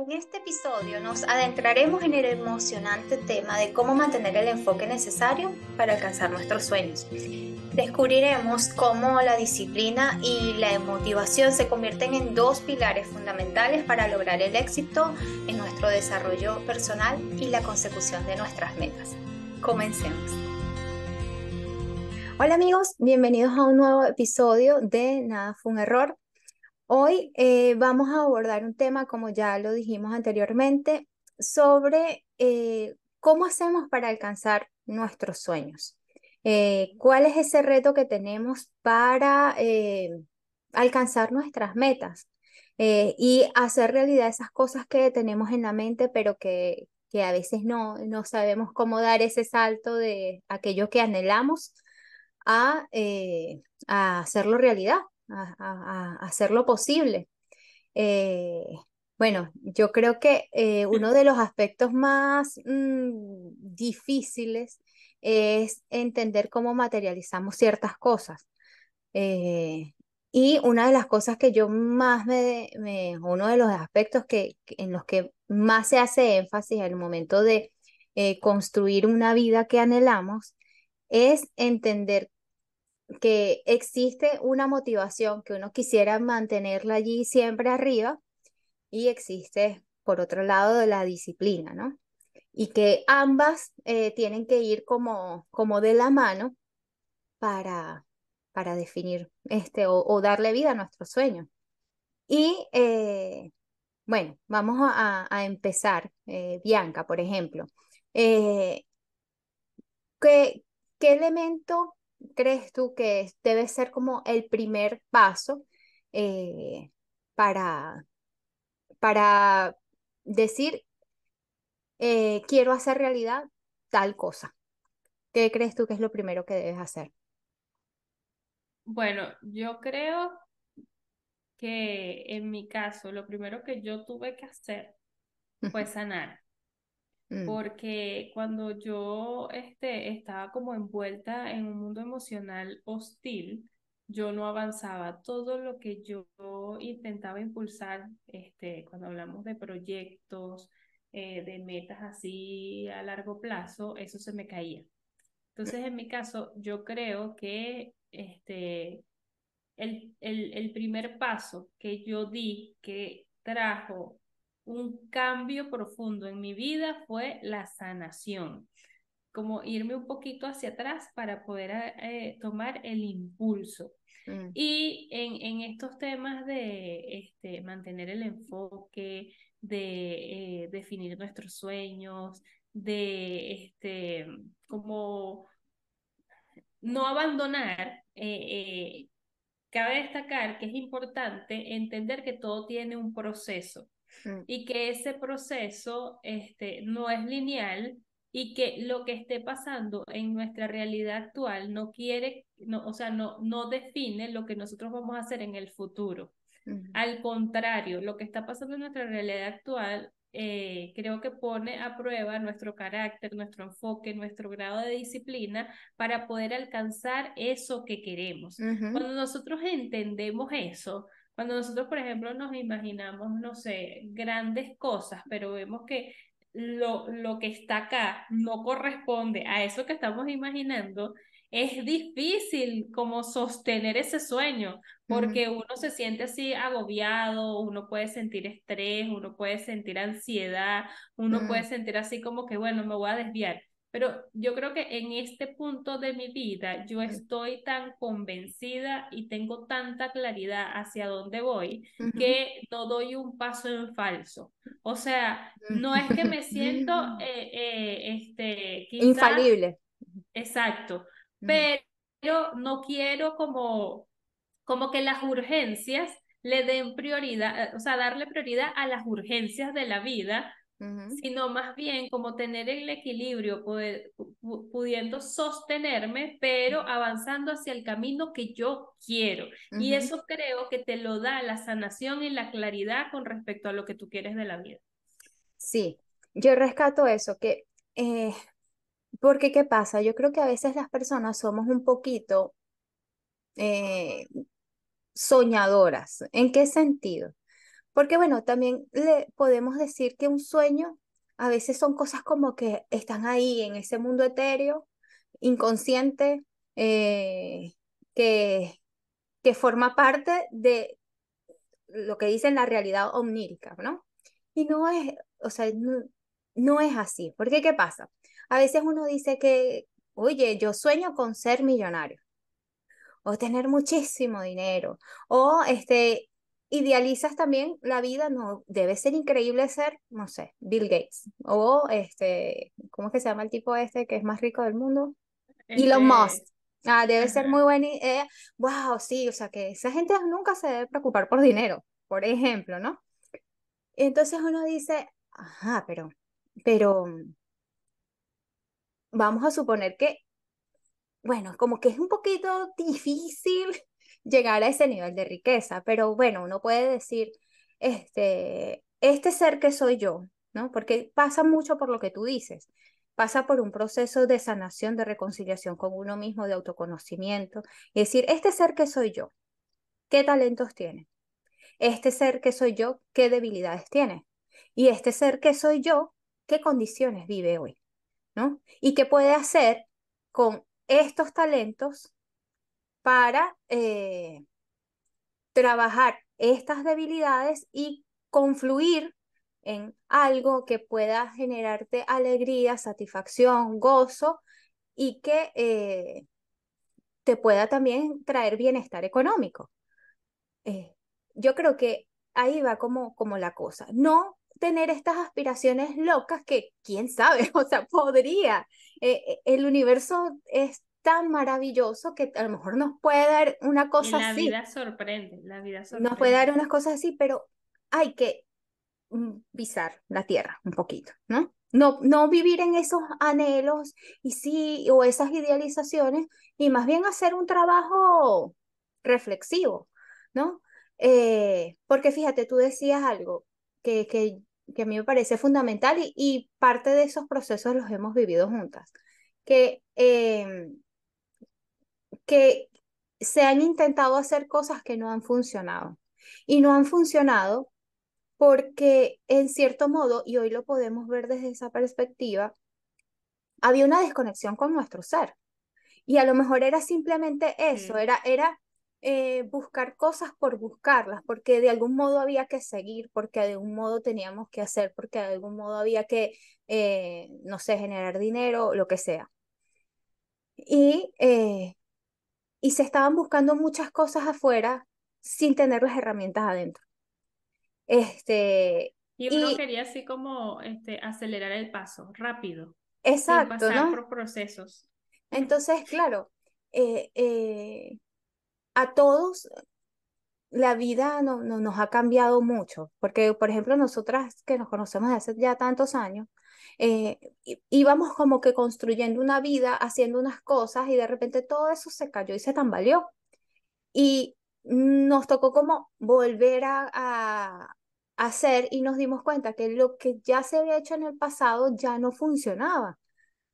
En este episodio nos adentraremos en el emocionante tema de cómo mantener el enfoque necesario para alcanzar nuestros sueños. Descubriremos cómo la disciplina y la motivación se convierten en dos pilares fundamentales para lograr el éxito en nuestro desarrollo personal y la consecución de nuestras metas. Comencemos. Hola amigos, bienvenidos a un nuevo episodio de Nada fue un error. Hoy eh, vamos a abordar un tema, como ya lo dijimos anteriormente, sobre eh, cómo hacemos para alcanzar nuestros sueños. Eh, ¿Cuál es ese reto que tenemos para alcanzar nuestras metas y hacer realidad esas cosas que tenemos en la mente, pero que, que a veces no, no sabemos cómo dar ese salto de aquello que anhelamos a, a hacerlo realidad? A, hacerlo posible. Eh, bueno, yo creo que eh, uno de los aspectos más mm, difíciles es entender cómo materializamos ciertas cosas. Eh, y una de las cosas que yo más me, uno de los aspectos que, en los que más se hace énfasis el momento de construir una vida que anhelamos es entender que existe una motivación que uno quisiera mantenerla allí siempre arriba y existe, por otro lado, la disciplina, ¿no? Y que ambas eh, tienen que ir como, como de la mano para, para definir este o, darle vida a nuestro sueño. Y eh, bueno, vamos a, empezar, eh, Bianca, por ejemplo. ¿qué, ¿Qué elemento crees tú que debe ser como el primer paso eh, para, para decir, eh, quiero hacer realidad tal cosa? ¿Qué crees tú que es lo primero que debes hacer? Bueno, yo creo que en mi caso, lo primero que yo tuve que hacer fue sanar. Mm. porque cuando yo este, estaba como envuelta en un mundo emocional hostil, yo no avanzaba. Todo lo que yo intentaba impulsar, este, cuando hablamos de proyectos, eh, de metas así a largo plazo, eso se me caía. Entonces, en mi caso, yo creo que este, el, el, el primer paso que yo di, que trajo un cambio profundo en mi vida fue la sanación, como irme un poquito hacia atrás para poder eh, tomar el impulso. Mm. Y en, en, estos temas de este, mantener el enfoque, de eh, definir nuestros sueños, de este, como no abandonar, eh, cabe destacar que es importante entender que todo tiene un proceso. Mm. y que ese proceso este, no es lineal y que lo que esté pasando en nuestra realidad actual no quiere, no, o sea, no, no define lo que nosotros vamos a hacer en el futuro. Al contrario, lo que está pasando en nuestra realidad actual eh, creo que pone a prueba nuestro carácter, nuestro enfoque, nuestro grado de disciplina para poder alcanzar eso que queremos. Cuando nosotros entendemos eso, cuando nosotros, por ejemplo, nos imaginamos, no sé, grandes cosas, pero vemos que lo, lo que está acá no corresponde a eso que estamos imaginando, es difícil como sostener ese sueño, porque uno se siente así agobiado, uno puede sentir estrés, uno puede sentir ansiedad, uno puede sentir así como que, bueno, me voy a desviar. Pero yo creo que en este punto de mi vida yo estoy tan convencida y tengo tanta claridad hacia dónde voy que no doy un paso en falso. O sea, no es que me siento eh, eh, este, infalible. Exacto, pero no quiero como, como que las urgencias le den prioridad, o sea, darle prioridad a las urgencias de la vida sino más bien como tener el equilibrio, pudiendo sostenerme, pero avanzando hacia el camino que yo quiero. Y eso creo que te lo da la sanación y la claridad con respecto a lo que tú quieres de la vida. Sí, yo rescato eso, que, eh, porque ¿qué pasa? Yo creo que a veces las personas somos un poquito eh, soñadoras. ¿En qué sentido? Porque bueno, también le podemos decir que un sueño a veces son cosas como que están ahí en ese mundo etéreo, inconsciente, eh, que, que forma parte de lo que dicen la realidad omnírica, ¿no? Y no es, o sea, no, no es así. Porque ¿qué pasa? A veces uno dice que, oye, yo sueño con ser millonario o tener muchísimo dinero o este idealizas también la vida, no debe ser increíble ser, no sé, Bill Gates o este, ¿cómo es que se llama el tipo este que es más rico del mundo? Elon Musk. Ah, debe ser muy bueno. Eh, wow, sí, o sea que esa gente nunca se debe preocupar por dinero, por ejemplo, ¿no? Entonces uno dice, ajá, pero, pero vamos a suponer que, bueno, como que es un poquito difícil llegar a ese nivel de riqueza, pero bueno, uno puede decir, este, este ser que soy yo, ¿no? Porque pasa mucho por lo que tú dices, pasa por un proceso de sanación, de reconciliación con uno mismo, de autoconocimiento, y decir, este ser que soy yo, ¿qué talentos tiene? Este ser que soy yo, ¿qué debilidades tiene? Y este ser que soy yo, ¿qué condiciones vive hoy? ¿No? Y qué puede hacer con estos talentos para eh, trabajar estas debilidades y confluir en algo que pueda generarte alegría, satisfacción, gozo y que eh, te pueda también traer bienestar económico. Eh, yo creo que ahí va como, como la cosa. No tener estas aspiraciones locas que, quién sabe, o sea, podría. el universo es tan maravilloso que a lo mejor nos puede dar una cosa y la vida sorprende, la vida sorprende. Nos puede dar unas cosas así, pero hay que mm, pisar la tierra un poquito, ¿no? No, no vivir en esos anhelos y sí, o esas idealizaciones, y más bien hacer un trabajo reflexivo, ¿no? Eh, porque fíjate, tú decías algo que, que, que a mí me parece fundamental y, y, parte de esos procesos los hemos vivido juntas, que eh, que se han intentado hacer cosas que no han funcionado. Y no han funcionado porque, en cierto modo, y hoy lo podemos ver desde esa perspectiva, había una desconexión con nuestro ser. Y a lo mejor era simplemente eso, era, era eh, buscar cosas por buscarlas, porque de algún modo había que seguir, porque de algún modo teníamos que hacer, porque de algún modo había que, eh, no sé, generar dinero, lo que sea. Y eh, y se estaban buscando muchas cosas afuera sin tener las herramientas adentro. Este, y uno quería así como este, acelerar el paso, rápido. Exacto. Sin pasar por procesos. Entonces, claro, eh, eh, a todos la vida no, no, nos ha cambiado mucho, porque, por ejemplo, nosotras que nos conocemos desde hace ya tantos años, eh, íbamos como que construyendo una vida, haciendo unas cosas y de repente todo eso se cayó y se tambaleó. Y nos tocó como volver a, a, hacer y nos dimos cuenta que lo que ya se había hecho en el pasado ya no funcionaba,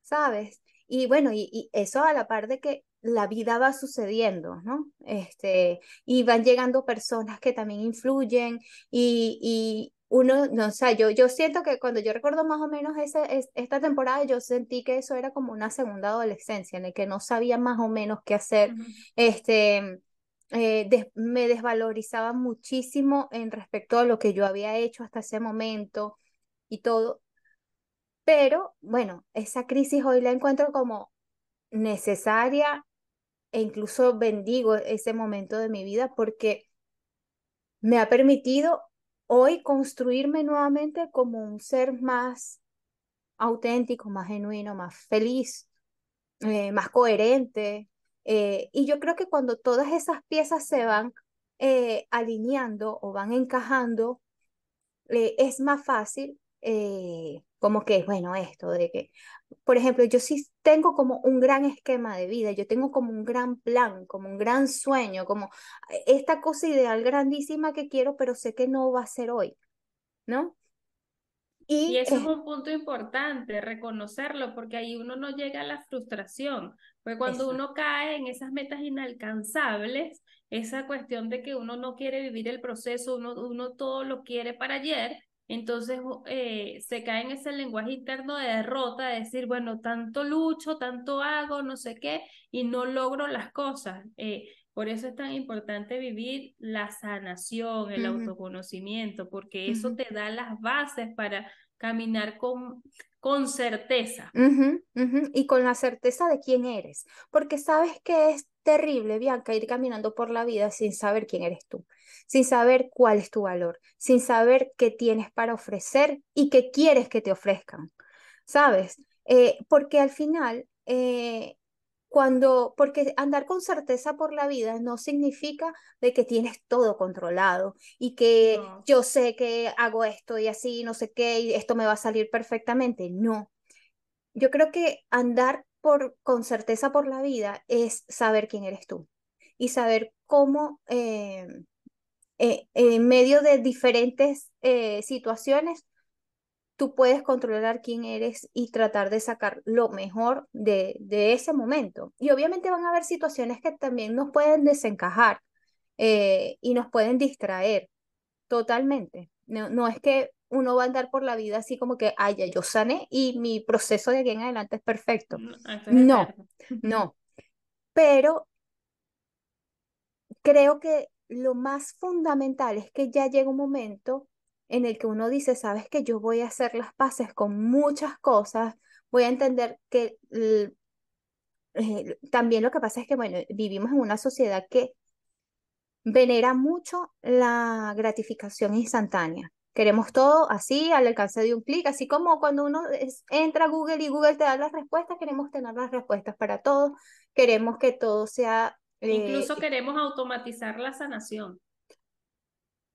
¿sabes? Y bueno, y, y eso a la par de que la vida va sucediendo, ¿no? Este, y van llegando personas que también influyen y, y uno, no, o sea, yo, yo siento que cuando yo recuerdo más o menos ese, esta temporada, yo sentí que eso era como una segunda adolescencia en el que no sabía más o menos qué hacer, este, eh, me desvalorizaba muchísimo en respecto a lo que yo había hecho hasta ese momento y todo. Pero bueno, esa crisis hoy la encuentro como necesaria e incluso bendigo ese momento de mi vida porque me ha permitido hoy construirme nuevamente como un ser más auténtico, más genuino, más feliz, eh, más coherente. Eh, y yo creo que cuando todas esas piezas se van eh, alineando o van encajando, es más fácil como que, bueno, esto de que, por ejemplo, yo sí tengo como un gran esquema de vida, yo tengo como un gran plan, como un gran sueño, como esta cosa ideal grandísima que quiero, pero sé que no va a ser hoy, ¿no? Y, eso es un punto importante, reconocerlo, porque ahí uno no llega a la frustración. Porque cuando uno cae en esas metas inalcanzables, esa cuestión de que uno no quiere vivir el proceso, uno, uno todo lo quiere para ayer, entonces eh, se cae en ese lenguaje interno de derrota, de decir, bueno, tanto lucho, tanto hago, no sé qué, y no logro las cosas. Eh, por eso es tan importante vivir la sanación, el autoconocimiento, porque eso te da las bases para caminar con, con certeza. Y con la certeza de quién eres, porque sabes que es terrible, Bianca, ir caminando por la vida sin saber quién eres tú, sin saber cuál es tu valor, sin saber qué tienes para ofrecer y qué quieres que te ofrezcan, ¿sabes? Eh, porque al final eh, cuando, porque andar con certeza por la vida no significa de que tienes todo controlado y que yo sé que hago esto y así, no sé qué, y esto me va a salir perfectamente. No. Yo creo que andar con certeza por la vida es saber quién eres tú y saber cómo eh, eh, en medio de diferentes eh, situaciones tú puedes controlar quién eres y tratar de sacar lo mejor de, de ese momento. Y obviamente van a haber situaciones que también nos pueden desencajar y nos pueden distraer totalmente. No, no es que uno va a andar por la vida así como que, ay, ya yo sané y mi proceso de aquí en adelante es perfecto. No, no. Pero creo que lo más fundamental es que ya llega un momento en el que uno dice, sabes que yo voy a hacer las paces con muchas cosas, voy a entender que eh, también lo que pasa es que, bueno, vivimos en una sociedad que venera mucho la gratificación instantánea. Queremos todo así, al alcance de un clic, así como cuando uno entra a Google y Google te da las respuestas, queremos tener las respuestas para todo, queremos que todo sea... Incluso eh, queremos automatizar la sanación.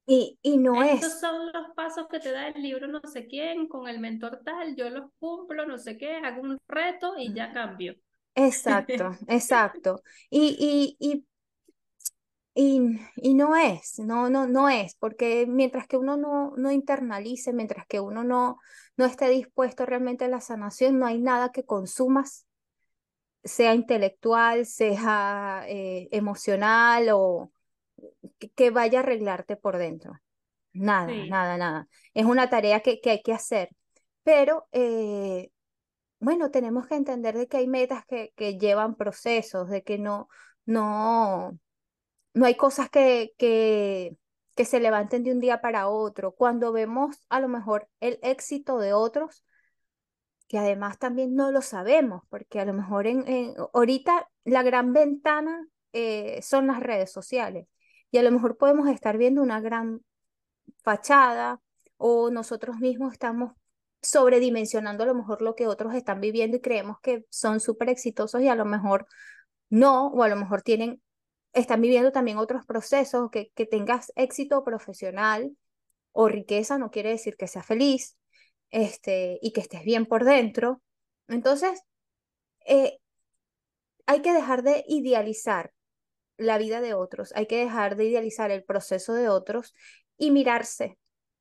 Y, y no Estos son los pasos que te da el libro no sé quién, con el mentor tal, yo los cumplo, no sé qué, hago un reto y ya cambio. Exacto, exacto. Y, y, y, y, no es, no, no, no es, porque mientras que uno no, no internalice, mientras que uno no, no esté dispuesto realmente a la sanación, no hay nada que consumas, sea intelectual, sea eh, emocional o, que, vaya a arreglarte por dentro. Nada, nada, nada. Es una tarea que, que hay que hacer. Pero, eh, bueno, tenemos que entender de que hay metas que, que llevan procesos, de que no, no, no hay cosas que, que, que se levanten de un día para otro. Cuando vemos a lo mejor el éxito de otros, que además también no lo sabemos, porque a lo mejor en, ahorita la gran ventana eh, son las redes sociales y a lo mejor podemos estar viendo una gran fachada o nosotros mismos estamos sobredimensionando a lo mejor lo que otros están viviendo y creemos que son súper exitosos y a lo mejor no, o a lo mejor tienen, están viviendo también otros procesos, que, que tengas éxito profesional o riqueza no quiere decir que seas feliz este, y que estés bien por dentro. Entonces, eh, hay que dejar de idealizar la vida de otros, hay que dejar de idealizar el proceso de otros y mirarse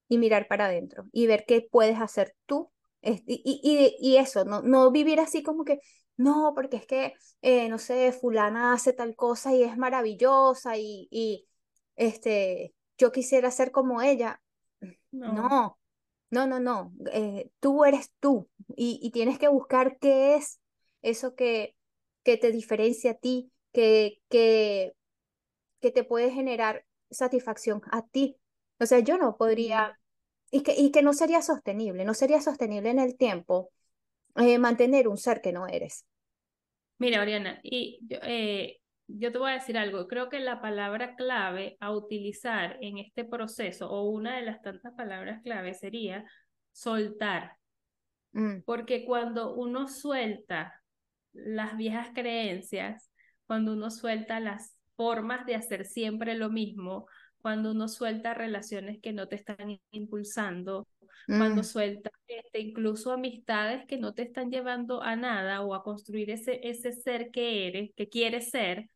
y mirar para adentro y ver qué puedes hacer tú. Y, y, y eso, no, no vivir así como que, no, porque es que, eh, no sé, fulana hace tal cosa y es maravillosa y, y este, yo quisiera ser como ella. No, no, no, no. Eh, tú eres tú y, y tienes que buscar qué es eso que, que te diferencia a ti, que, que, que te puede generar satisfacción a ti. O sea, yo no podría, y que, y que no sería sostenible, no sería sostenible en el tiempo eh, mantener un ser que no eres. Mira, Oriana, y yo, eh, yo te voy a decir algo, creo que la palabra clave a utilizar en este proceso, o una de las tantas palabras clave, sería soltar. Mm. Porque cuando uno suelta las viejas creencias, cuando uno suelta las formas de hacer siempre lo mismo, cuando uno suelta relaciones que no te están impulsando, cuando mm. suelta este, incluso amistades que no te están llevando a nada o a construir ese, ese ser que eres, que quieres ser,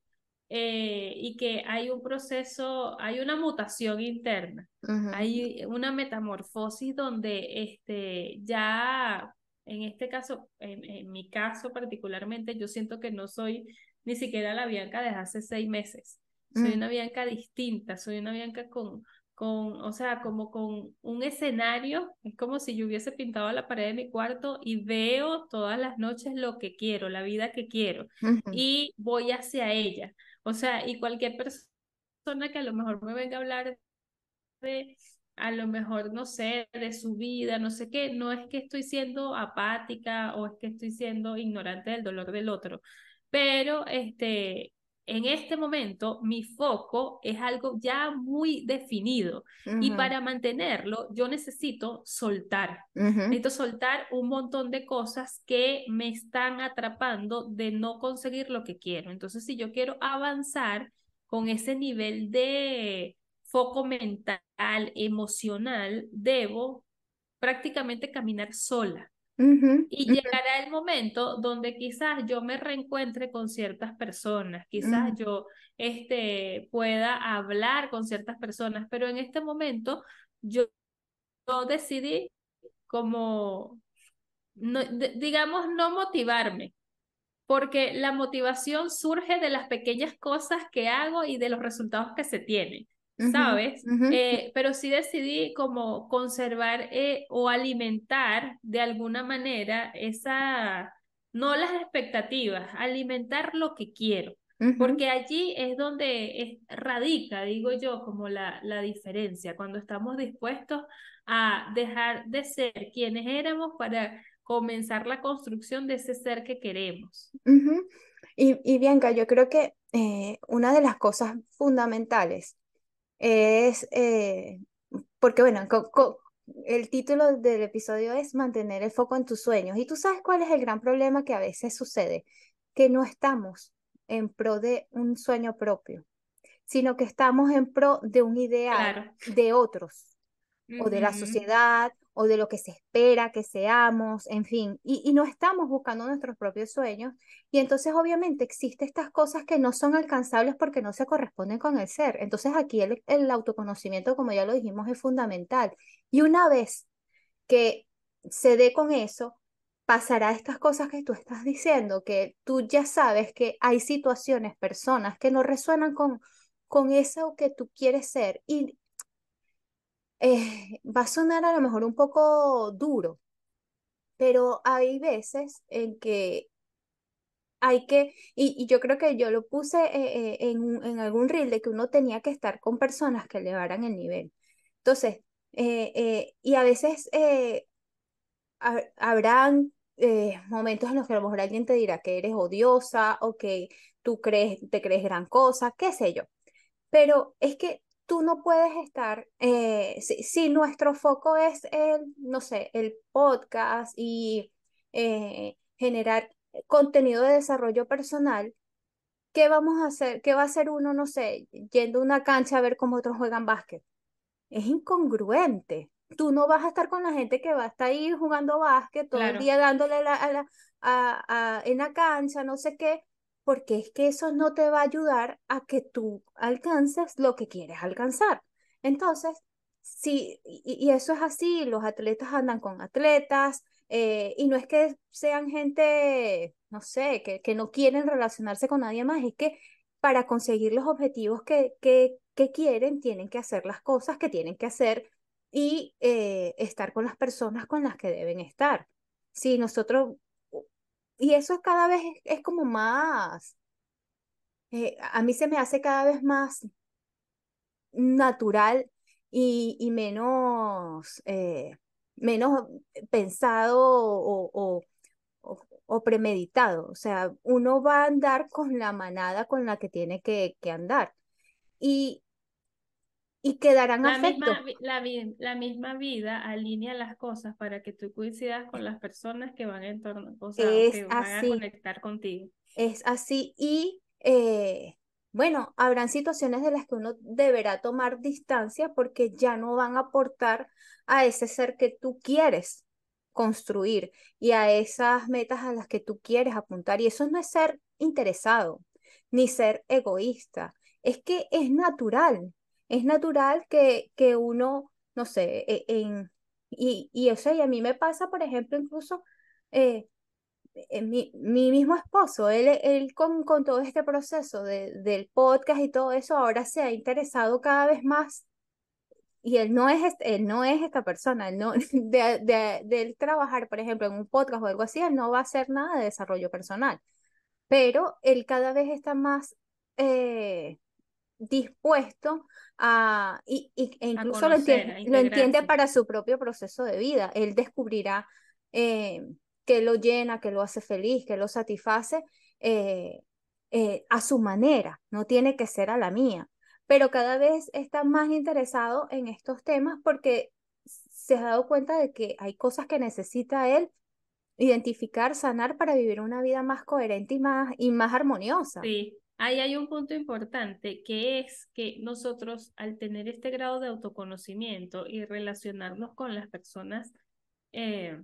eh, y que hay un proceso, hay una mutación interna, hay una metamorfosis donde este, ya, en este caso, en, mi caso particularmente, yo siento que no soy ni siquiera la Bianca desde hace seis meses. Soy mm. una Bianca distinta, soy una Bianca con, con, o sea, como con un escenario, es como si yo hubiese pintado la pared de mi cuarto y veo todas las noches lo que quiero, la vida que quiero, y voy hacia ella. O sea, y cualquier persona que a lo mejor me venga a hablar de, a lo mejor, no sé, de su vida, no sé qué, no es que estoy siendo apática o es que estoy siendo ignorante del dolor del otro, pero este, en este momento mi foco es algo ya muy definido y para mantenerlo yo necesito soltar. Necesito soltar un montón de cosas que me están atrapando de no conseguir lo que quiero. Entonces, si yo quiero avanzar con ese nivel de foco mental, emocional, debo prácticamente caminar sola y llegará el momento donde quizás yo me reencuentre con ciertas personas, quizás yo este, pueda hablar con ciertas personas, pero en este momento yo, decidí como, no, digamos, no motivarme, porque la motivación surge de las pequeñas cosas que hago y de los resultados que se tienen. ¿Sabes? Eh, pero sí decidí como conservar eh, o alimentar de alguna manera esa, no las expectativas, alimentar lo que quiero. Porque allí es donde radica, digo yo, como la, la diferencia, cuando estamos dispuestos a dejar de ser quienes éramos para comenzar la construcción de ese ser que queremos. y, y, Bianca, yo creo que eh, una de las cosas fundamentales es, eh, porque bueno, el título del episodio es mantener el foco en tus sueños. Y tú sabes cuál es el gran problema que a veces sucede, que no estamos en pro de un sueño propio, sino que estamos en pro de un ideal de otros, o de la sociedad, o de lo que se espera que seamos, en fin, y, no estamos buscando nuestros propios sueños. Y entonces obviamente existen estas cosas que no son alcanzables porque no se corresponden con el ser. Entonces aquí el, el autoconocimiento, como ya lo dijimos, es fundamental. Y una vez que se dé con eso, pasará estas cosas que tú estás diciendo, que tú ya sabes que hay situaciones, personas que no resuenan con, con eso que tú quieres ser. Y eh, va a sonar a lo mejor un poco duro, pero hay veces en que hay que, y, yo creo que yo lo puse eh, eh, en, algún reel de que uno tenía que estar con personas que elevaran el nivel. Entonces, y a veces habrán momentos en los que a lo mejor alguien te dirá que eres odiosa o que tú crees, te crees gran cosa, qué sé yo. Pero es que tú no puedes estar, eh, si, nuestro foco es el, no sé, el podcast y eh, generar contenido de desarrollo personal, ¿qué vamos a hacer? ¿Qué va a hacer uno, no sé, yendo a una cancha a ver cómo otros juegan básquet? Es incongruente. Tú no vas a estar con la gente que va a estar ahí jugando básquet todo el día dándole a a, en la cancha, no sé qué, porque es que eso no te va a ayudar a que tú alcances lo que quieres alcanzar. Entonces, sí, y, eso es así, los atletas andan con atletas, eh, y no es que sean gente, no sé, que, que, no quieren relacionarse con nadie más, es que para conseguir los objetivos que, que, quieren, tienen que hacer las cosas que tienen que hacer y eh, estar con las personas con las que deben estar. Si nosotros y eso cada vez es, como más, eh, a mí se me hace cada vez más natural y, menos, eh, menos pensado o, o, premeditado. O sea, uno va a andar con la manada con la que tiene que, que andar. Y, y quedarán la Misma, la, misma vida alinea las cosas para que tú coincidas con las personas que van en torno, o sea, que van a conectar contigo. Es así y eh, bueno, habrán situaciones de las que uno deberá tomar distancia porque ya no van a aportar a ese ser que tú quieres construir y a esas metas a las que tú quieres apuntar. Y eso no es ser interesado, ni ser egoísta. Es que es natural, es natural que, que uno, no sé, e, en, y, y eso y a mí me pasa, por ejemplo, incluso eh, eh, mi, mi, mismo esposo, él, él con, con todo este proceso de, del podcast y todo eso, ahora se ha interesado cada vez más y él no es, él no es esta persona, él no, de, de, de, trabajar, por ejemplo, en un podcast o algo así, él no va a hacer nada de desarrollo personal, pero él cada vez está más eh, dispuesto a, y, y e incluso lo, entiende, lo entiende para su propio proceso de vida, él descubrirá eh, que lo llena, que lo hace feliz, que lo satisface eh, a su manera, no tiene que ser a la mía. Pero cada vez está más interesado en estos temas porque se ha dado cuenta de que hay cosas que necesita él identificar, sanar para vivir una vida más coherente y más, y más armoniosa. Sí, ahí hay un punto importante que es que nosotros al tener este grado de autoconocimiento y relacionarnos con las personas eh,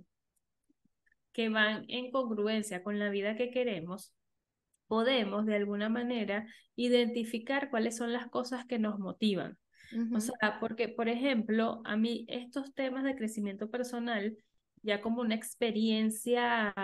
que van en congruencia con la vida que queremos, podemos de alguna manera identificar cuáles son las cosas que nos motivan. O sea, porque, por ejemplo, a mí estos temas de crecimiento personal, ya como una experiencia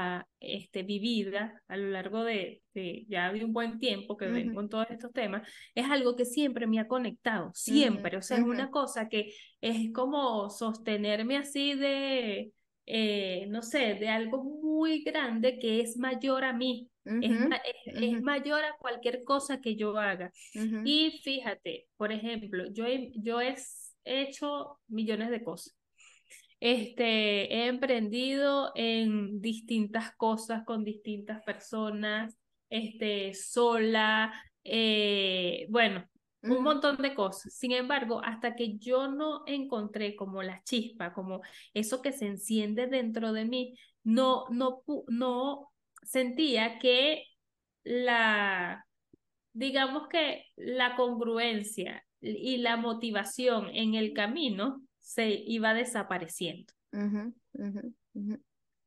este, vivida a lo largo de, ya de un buen tiempo que vengo con todos estos temas, es algo que siempre me ha conectado, siempre. O sea, es una cosa que es como sostenerme así de, eh, no sé, de algo muy grande que es mayor a mí es, mayor a cualquier cosa que yo haga. Y fíjate, por ejemplo, yo he, yo he hecho millones de cosas. Este, he emprendido en distintas cosas con distintas personas, este, sola, eh, bueno, un montón de cosas. Sin embargo, hasta que yo no encontré como la chispa, como eso que se enciende dentro de mí, no, no, no sentía que la, digamos que la congruencia y la motivación en el camino se iba desapareciendo.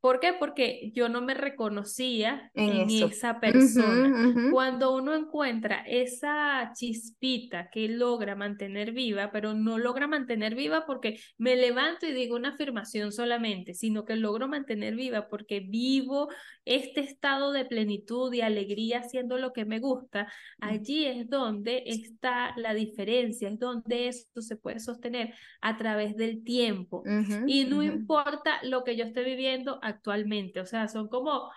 ¿Por qué? Porque yo no me reconocía en, esa persona. Cuando uno encuentra esa chispita que logra mantener viva, pero no logra mantener viva porque me levanto y digo una afirmación solamente, sino que logro mantener viva porque vivo este estado de plenitud y alegría haciendo lo que me gusta, mm. allí es donde está la diferencia, es donde esto se puede sostener a través del tiempo. y no importa lo que yo esté viviendo, actualmente. O sea, son como,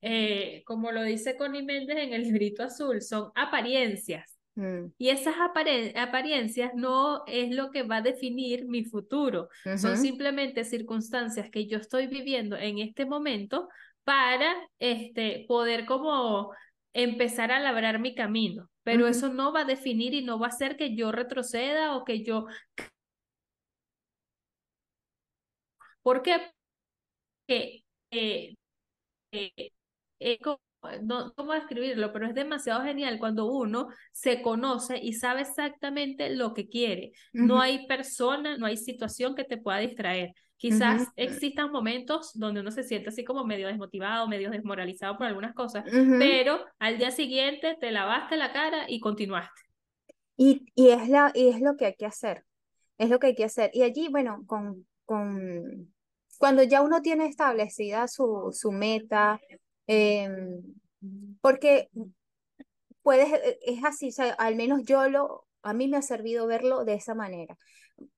eh, como lo dice Connie Méndez en el librito azul, son apariencias. Mm. Y esas apariencias no es lo que va a definir mi futuro, son simplemente circunstancias que yo estoy viviendo en este momento para este, poder como empezar a labrar mi camino, pero eso no va a definir y no va a hacer que yo retroceda o que yo... ¿Por qué? Que eh, eh, no cómo describirlo, pero es demasiado genial cuando uno se conoce y sabe exactamente lo que quiere. No hay persona, no hay situación que te pueda distraer. Quizás existan momentos donde uno se siente así como medio desmotivado, medio desmoralizado por algunas cosas, pero al día siguiente te lavaste la cara y continuaste. Y, y, es la, y es lo que hay que hacer, es lo que hay que hacer. Y allí, bueno, con, con cuando ya uno tiene establecida su, su meta, em, porque puedes, e, es así, al menos yo lo, a mí me ha servido verlo de esa manera.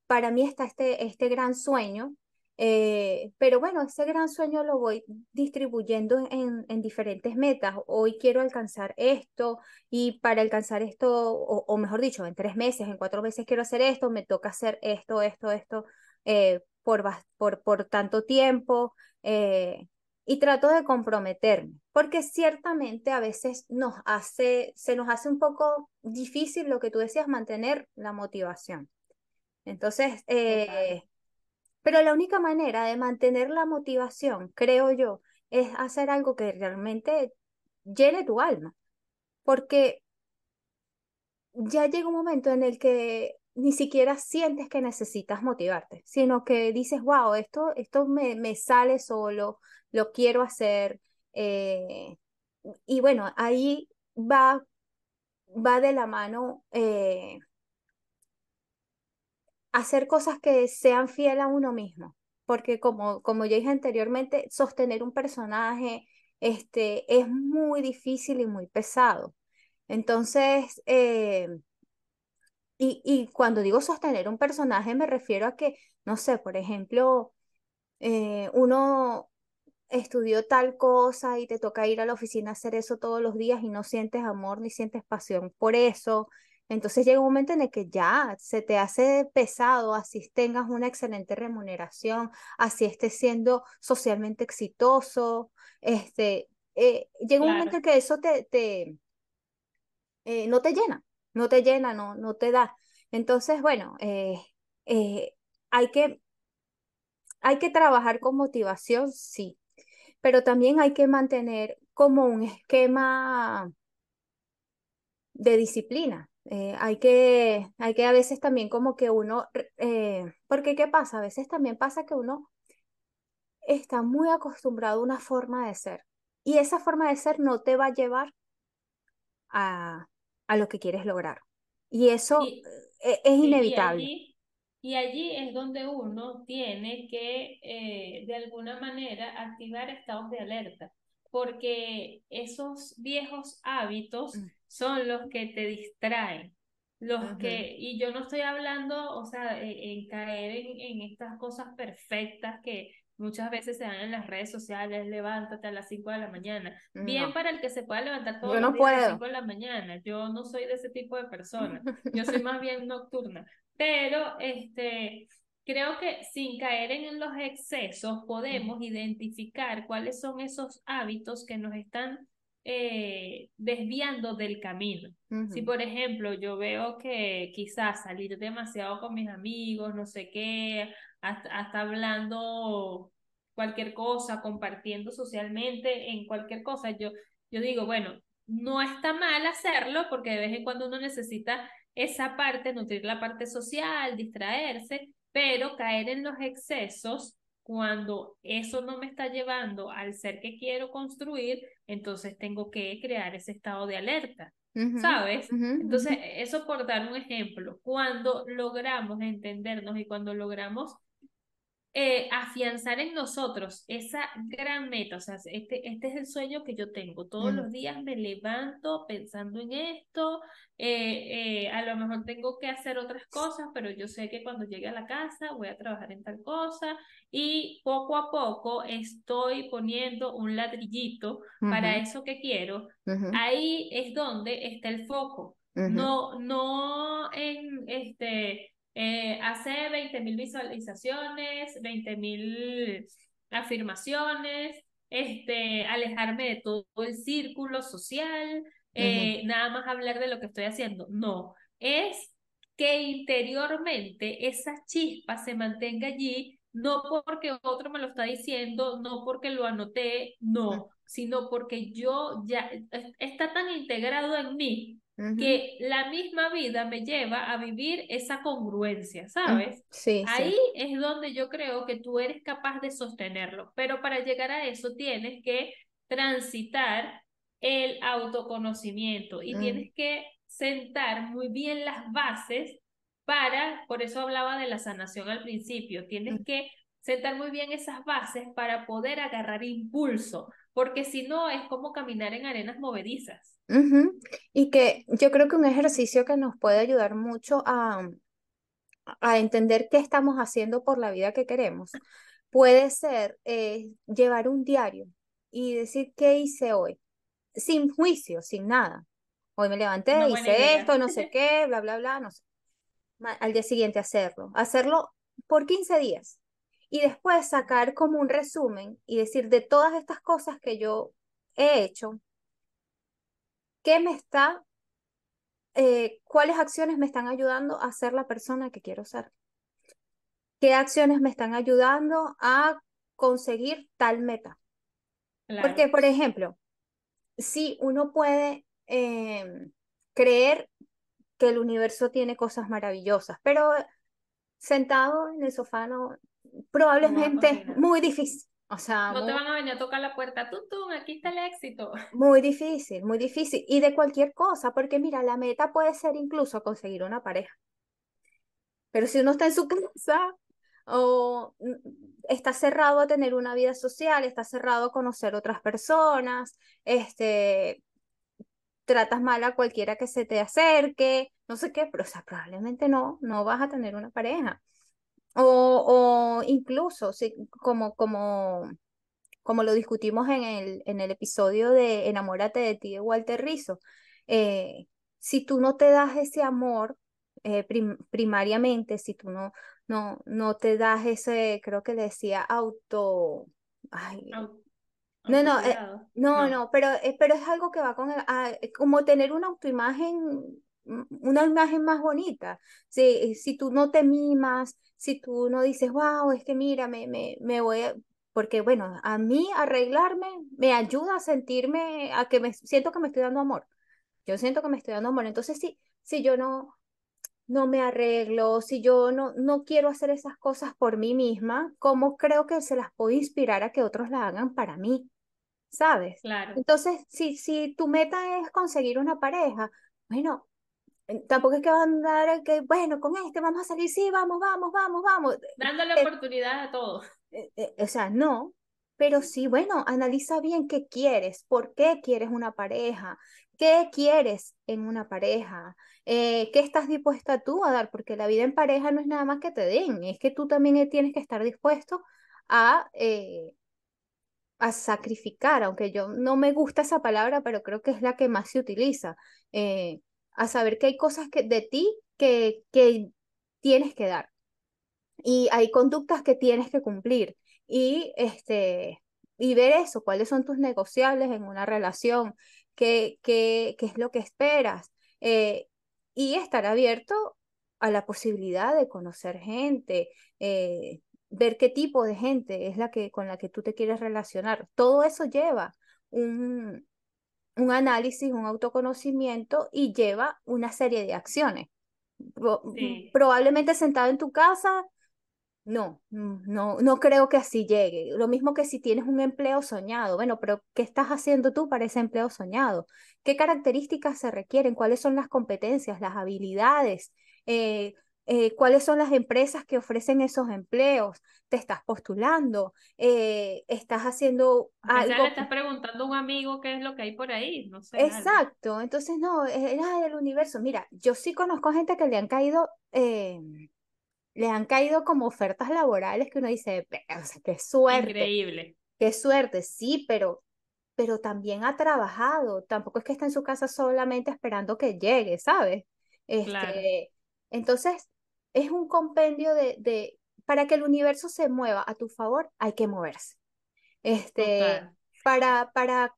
Para mí está este, este gran sueño, eh, pero bueno, ese gran sueño lo voy distribuyendo en, en, diferentes metas. Hoy quiero alcanzar esto y para alcanzar esto, o, o, mejor dicho, en tres meses, en cuatro meses quiero hacer esto, me toca hacer esto, esto, esto, eh, por, por, por tanto tiempo eh, y trato de comprometerme, porque ciertamente a veces nos hace, se nos hace un poco difícil lo que tú decías, mantener la motivación. Entonces, eh, pero la única manera de mantener la motivación, creo yo, es hacer algo que realmente llene tu alma, porque ya llega un momento en el que ni siquiera sientes que necesitas motivarte, sino que dices, wow, esto, esto me, me sale solo, lo quiero hacer. Eh, y bueno, ahí va va de la mano eh, hacer cosas que sean fiel a uno mismo, porque como, como ya dije anteriormente, sostener un personaje este, es muy difícil y muy pesado. Entonces, eh, y, y, cuando digo sostener un personaje me refiero a que, no sé, por ejemplo, eh, uno estudió tal cosa y te toca ir a la oficina a hacer eso todos los días y no sientes amor ni sientes pasión por eso. Entonces llega un momento en el que ya se te hace pesado, así tengas una excelente remuneración, así estés siendo socialmente exitoso, este, eh, llega un momento en que eso te, te eh, no te llena, no te llena, no, no te da. Entonces, bueno, eh, hay que hay que trabajar con motivación, sí, pero también hay que mantener como un esquema de disciplina. Eh, hay, que, hay que a veces también como que uno, eh, porque ¿qué pasa? A veces también pasa que uno está muy acostumbrado a una forma de ser y esa forma de ser no te va a llevar a, a lo que quieres lograr. Y eso e, es inevitable. Y allí es donde uno tiene que, eh, de alguna manera, activar estados de alerta, porque esos viejos hábitos mm. son los que te distraen, los que, y yo no estoy hablando, o sea, e, en, caer en, en, estas cosas perfectas que muchas veces se dan en las redes sociales, levántate a las 5 de la mañana. Bien para el que se pueda levantar todos los días a las 5 de la mañana. Yo no soy de ese tipo de persona. Yo soy más bien nocturna. Pero este, creo que sin caer en los excesos podemos identificar cuáles son esos hábitos que nos están eh, desviando del camino. Si por ejemplo yo veo que quizás salir demasiado con mis amigos, no sé qué, hasta, hasta hablando cualquier cosa, compartiendo socialmente en cualquier cosa, yo, yo digo, bueno, no está mal hacerlo porque de vez en cuando uno necesita esa parte, nutrir la parte social, distraerse, pero caer en los excesos cuando eso no me está llevando al ser que quiero construir, entonces tengo que crear ese estado de alerta, ¿sabes? entonces, eso por dar un ejemplo, cuando logramos entendernos y cuando logramos eh, afianzar en nosotros esa gran meta, o sea, este, este es el sueño que yo tengo. Todos los días me levanto pensando en esto, eh, eh, a lo mejor tengo que hacer otras cosas, pero yo sé que cuando llegue a la casa voy a trabajar en tal cosa y poco a poco estoy poniendo un ladrillito para eso que quiero. Ahí es donde está el foco. No, no en este eh, hacer 20.000 visualizaciones, 20.000 afirmaciones, este, alejarme de todo el círculo social, eh, nada más hablar de lo que estoy haciendo. No, es que interiormente esa chispa se mantenga allí, no porque otro me lo está diciendo, no porque lo anoté, no, sino porque yo ya está tan integrado en mí que la misma vida me lleva a vivir esa congruencia, ¿sabes? Sí. Ahí es donde yo creo que tú eres capaz de sostenerlo, pero para llegar a eso tienes que transitar el autoconocimiento y mm. tienes que sentar muy bien las bases para, por eso hablaba de la sanación al principio, tienes mm. que sentar muy bien esas bases para poder agarrar impulso, porque si no es como caminar en arenas movedizas. Y que yo creo que un ejercicio que nos puede ayudar mucho a, a entender qué estamos haciendo por la vida que queremos puede ser eh, llevar un diario y decir qué hice hoy, sin juicio, sin nada. Hoy me levanté, hice esto, no sé qué, bla, bla, bla, no sé. Al día siguiente hacerlo, hacerlo por 15 días y después sacar como un resumen y decir de todas estas cosas que yo he hecho, ¿qué me está, eh, cuáles acciones me están ayudando a ser la persona que quiero ser? ¿Qué acciones me están ayudando a conseguir tal meta? Porque, por ejemplo, si uno puede em, creer que el universo tiene cosas maravillosas, pero sentado en el sofá no, probablemente muy difícil. O sea, no te van a venir a tocar la puerta, tú, tú, aquí está el éxito. Muy difícil, muy difícil. Y de cualquier cosa, porque mira, la meta puede ser incluso conseguir una pareja. Pero si uno está en su casa o está cerrado a tener una vida social, está cerrado a conocer otras personas, este, tratas mal a cualquiera que se te acerque, no sé qué, pero o sea, probablemente no, no vas a tener una pareja. O, o incluso, sí, como, como, como lo discutimos en el, en el episodio de Enamórate de ti de Walter Rizzo, eh, si tú no te das ese amor eh, primariamente, si tú no, no, no te das ese, creo que decía auto... Ay, no, no, eh, no, no, pero, pero es algo que va con como tener una autoimagen una imagen más bonita. Si, si tú no te mimas, si tú no dices, wow, es que mira, me, me, me voy a... Porque bueno, a mí arreglarme me ayuda a sentirme, a que me siento que me estoy dando amor. Yo siento que me estoy dando amor. Entonces, si, si yo no, no me arreglo, si yo no, no quiero hacer esas cosas por mí misma, ¿cómo creo que se las puedo inspirar a que otros la hagan para mí? ¿Sabes? Claro. Entonces, si, si tu meta es conseguir una pareja, bueno, tampoco es que van a andar que, bueno, con este vamos a salir, sí, vamos, vamos, vamos, vamos. Dándole eh, oportunidad a todos. Eh, eh, o sea, no, pero sí, bueno, analiza bien qué quieres, por qué quieres una pareja, qué quieres en una pareja, qué estás dispuesta tú a dar, porque la vida en pareja no es nada más que te den, es que tú también tienes que estar dispuesto a, a sacrificar, aunque yo no me gusta esa palabra, pero creo que es la que más se utiliza a saber que hay cosas que, de ti que, que tienes que dar y hay conductas que tienes que cumplir y, este, y ver eso, cuáles son tus negociables en una relación, qué, qué, qué es lo que esperas eh, y estar abierto a la posibilidad de conocer gente, eh, ver qué tipo de gente es la que con la que tú te quieres relacionar. Todo eso lleva un, un análisis, un autoconocimiento y lleva una serie de acciones. Probablemente sentado en tu casa, no, no, no creo que así llegue. Lo mismo que si tienes un empleo soñado. Bueno, pero ¿qué estás haciendo tú para ese empleo soñado? ¿Qué características se requieren? ¿Cuáles son las competencias, las habilidades? Eh, eh, cuáles son las empresas que ofrecen esos empleos, te estás postulando, eh, estás haciendo algo. le estás preguntando a un amigo qué es lo que hay por ahí, no sé. Exacto, entonces no, era del universo. Mira, yo sí conozco gente que le han caído, eh, le han caído como ofertas laborales que uno dice, o sea, qué suerte. Increíble. Qué suerte, sí, pero pero también ha trabajado, tampoco es que está en su casa solamente esperando que llegue, ¿sabes? Este, Entonces, es un compendio de, de, para que el universo se mueva a tu favor, hay que moverse. Este, para, para,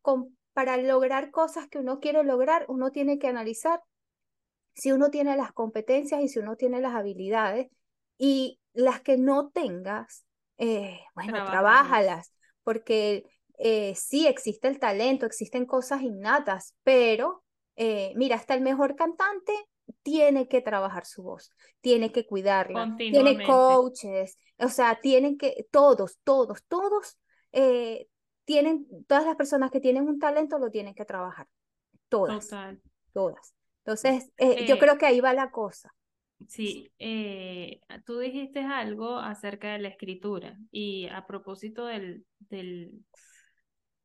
para lograr cosas que uno quiere lograr, uno tiene que analizar si uno tiene las competencias y si uno tiene las habilidades y las que no tengas, eh, bueno, trabájalas, porque eh, sí existe el talento, existen cosas innatas, pero eh, mira, hasta el mejor cantante tiene que trabajar su voz, tiene que cuidarla, tiene coaches, o sea, tienen que, todos, todos, todos, eh, tienen, todas las personas que tienen un talento lo tienen que trabajar, todas, todas. Entonces, eh, yo eh creo que ahí va la cosa. Sí, tú dijiste algo acerca de la escritura y a propósito del, del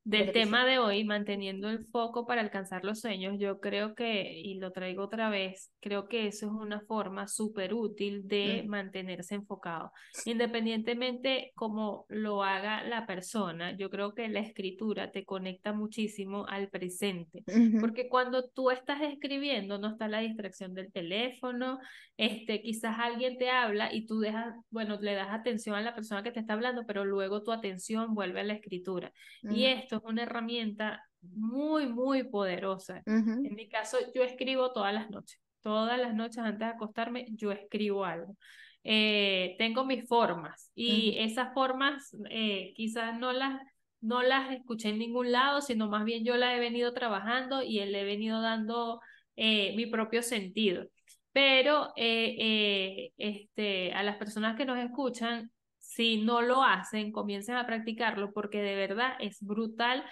del tema de hoy, manteniendo el foco para alcanzar los sueños, yo creo que, y lo traigo otra vez, creo que eso es una forma súper útil de mantenerse enfocado. Independientemente cómo lo haga la persona, yo creo que la escritura te conecta muchísimo al presente, porque cuando tú estás escribiendo no está la distracción del teléfono, este, quizás alguien te habla y tú dejas, bueno, le das atención a la persona que te está hablando, pero luego tu atención vuelve a la escritura. Y esto una herramienta muy, muy poderosa. En mi caso, yo escribo todas las noches. Todas las noches antes de acostarme, yo escribo algo. Eh, tengo mis formas y esas formas eh, quizás no las, no las escuché en ningún lado, sino más bien yo las he venido trabajando y le he venido dando eh, mi propio sentido. Pero este, a las personas que nos escuchan, si no lo hacen, comiencen a practicarlo porque de verdad es brutal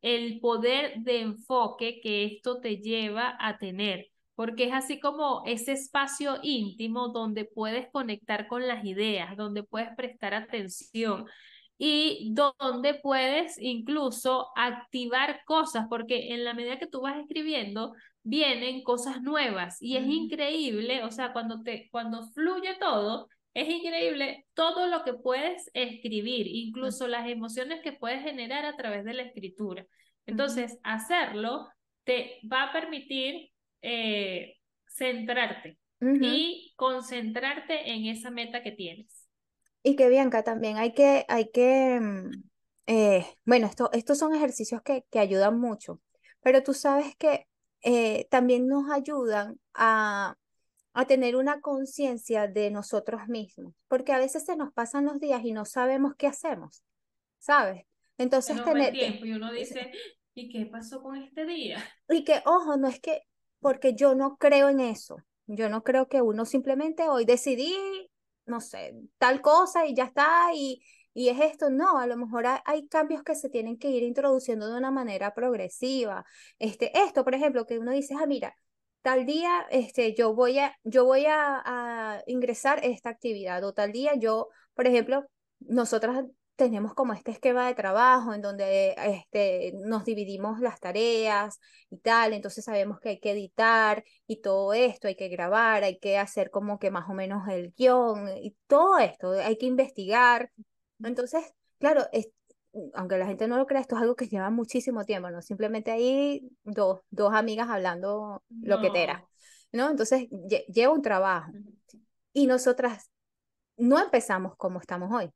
el poder de enfoque que esto te lleva a tener, porque es así como ese espacio íntimo donde puedes conectar con las ideas, donde puedes prestar atención y donde puedes incluso activar cosas, porque en la medida que tú vas escribiendo, vienen cosas nuevas y es increíble, o sea, cuando te cuando fluye todo, es increíble todo lo que puedes escribir, incluso las emociones que puedes generar a través de la escritura. Entonces, hacerlo te va a permitir eh, centrarte y concentrarte en esa meta que tienes. Y que Bianca, también hay que, hay que, mm, eh, bueno, esto, estos son ejercicios que, que ayudan mucho, pero tú sabes que eh, también nos ayudan a a tener una conciencia de nosotros mismos, porque a veces se nos pasan los días y no sabemos qué hacemos, ¿sabes? Entonces tener tiempo y uno dice, ¿y qué pasó con este día? Y que, ojo, no es que, porque yo no creo en eso, yo no creo que uno simplemente hoy decidí, no sé, tal cosa y ya está, y, y es esto, no, a lo mejor hay, cambios que se tienen que ir introduciendo de una manera progresiva. Este, esto, por ejemplo, que uno dice, ah, mira, tal día este, yo voy, a, yo voy a, ingresar esta actividad o tal día yo, por ejemplo, nosotras tenemos como este esquema de trabajo en donde este, nos dividimos las tareas y tal, entonces sabemos que hay que editar y todo esto, hay que grabar, hay que hacer como que más o menos el guion y todo esto, hay que investigar. Entonces, claro, es, aunque la gente no lo crea, esto es algo que lleva muchísimo tiempo, ¿no? Simplemente hay dos, dos amigas hablando lo que te era, ¿no? Entonces, lleva un trabajo. Y nosotras no empezamos como estamos hoy.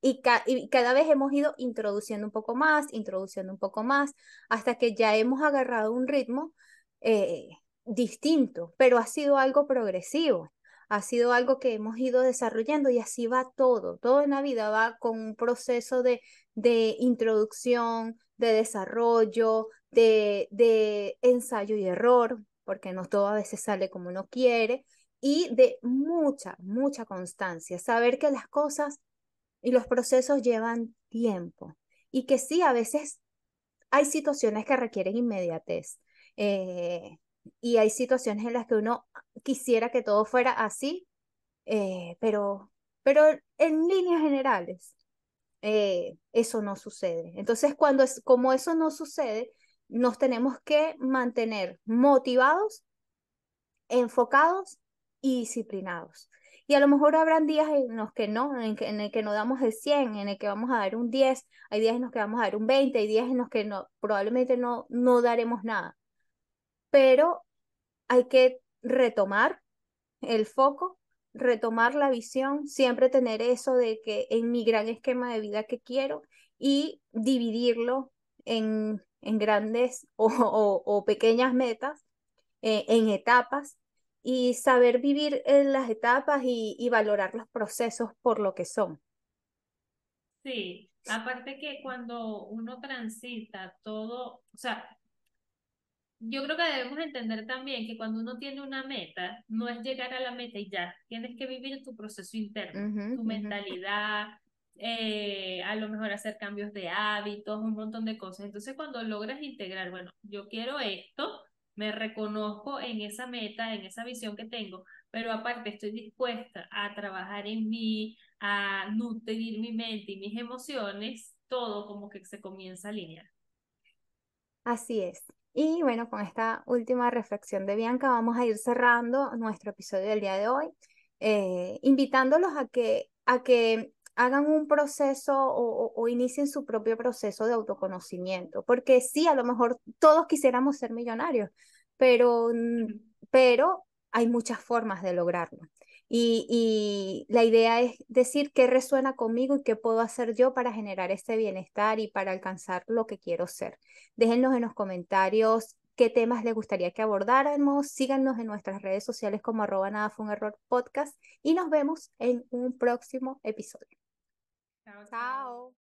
Y, y, cada vez hemos ido introduciendo un poco más, introduciendo un poco más, hasta que ya hemos agarrado un ritmo eh, distinto, pero ha sido algo progresivo ha sido algo que hemos ido desarrollando y así va todo. Todo en la vida va con un proceso de, de introducción, de desarrollo, de, de ensayo y error, porque no todo a veces sale como uno quiere, y de mucha, mucha constancia. Saber que las cosas y los procesos llevan tiempo y que sí, a veces hay situaciones que requieren inmediatez. Eh, y hay situaciones en las que uno quisiera que todo fuera así, eh, pero, pero en líneas generales eh, eso no sucede. Entonces, cuando es, como eso no sucede, nos tenemos que mantener motivados, enfocados y disciplinados. Y a lo mejor habrán días en los que no, en, que, en el que no damos el 100, en el que vamos a dar un 10, hay días en los que vamos a dar un 20, hay días en los que no, probablemente no, no daremos nada pero hay que retomar el foco, retomar la visión, siempre tener eso de que en mi gran esquema de vida que quiero y dividirlo en, en grandes o, pequeñas metas, eh, en etapas y saber vivir en las etapas y, y valorar los procesos por lo que son. Sí, aparte que cuando uno transita todo, o sea, yo creo que debemos entender también que cuando uno tiene una meta, no es llegar a la meta y ya, tienes que vivir tu proceso interno, tu mentalidad, eh, a lo mejor hacer cambios de hábitos, un montón de cosas. Entonces cuando logras integrar, bueno, yo quiero esto, me reconozco en esa meta, en esa visión que tengo, pero aparte estoy dispuesta a trabajar en mí, a nutrir mi mente y mis emociones, todo como que se comienza a alinear. Así es. Y bueno, con esta última reflexión de Bianca vamos a ir cerrando nuestro episodio del día de hoy, eh, invitándolos a que, a que hagan un proceso o, o, inicien su propio proceso de autoconocimiento, porque sí, a lo mejor todos quisiéramos ser millonarios, pero, pero hay muchas formas de lograrlo. Y, la idea es decir qué resuena conmigo y qué puedo hacer yo para generar este bienestar y para alcanzar lo que quiero ser. Déjenos en los comentarios qué temas les gustaría que abordáramos. Síganos en nuestras redes sociales como arroba nada fue un error podcast y nos vemos en un próximo episodio. chao. chao.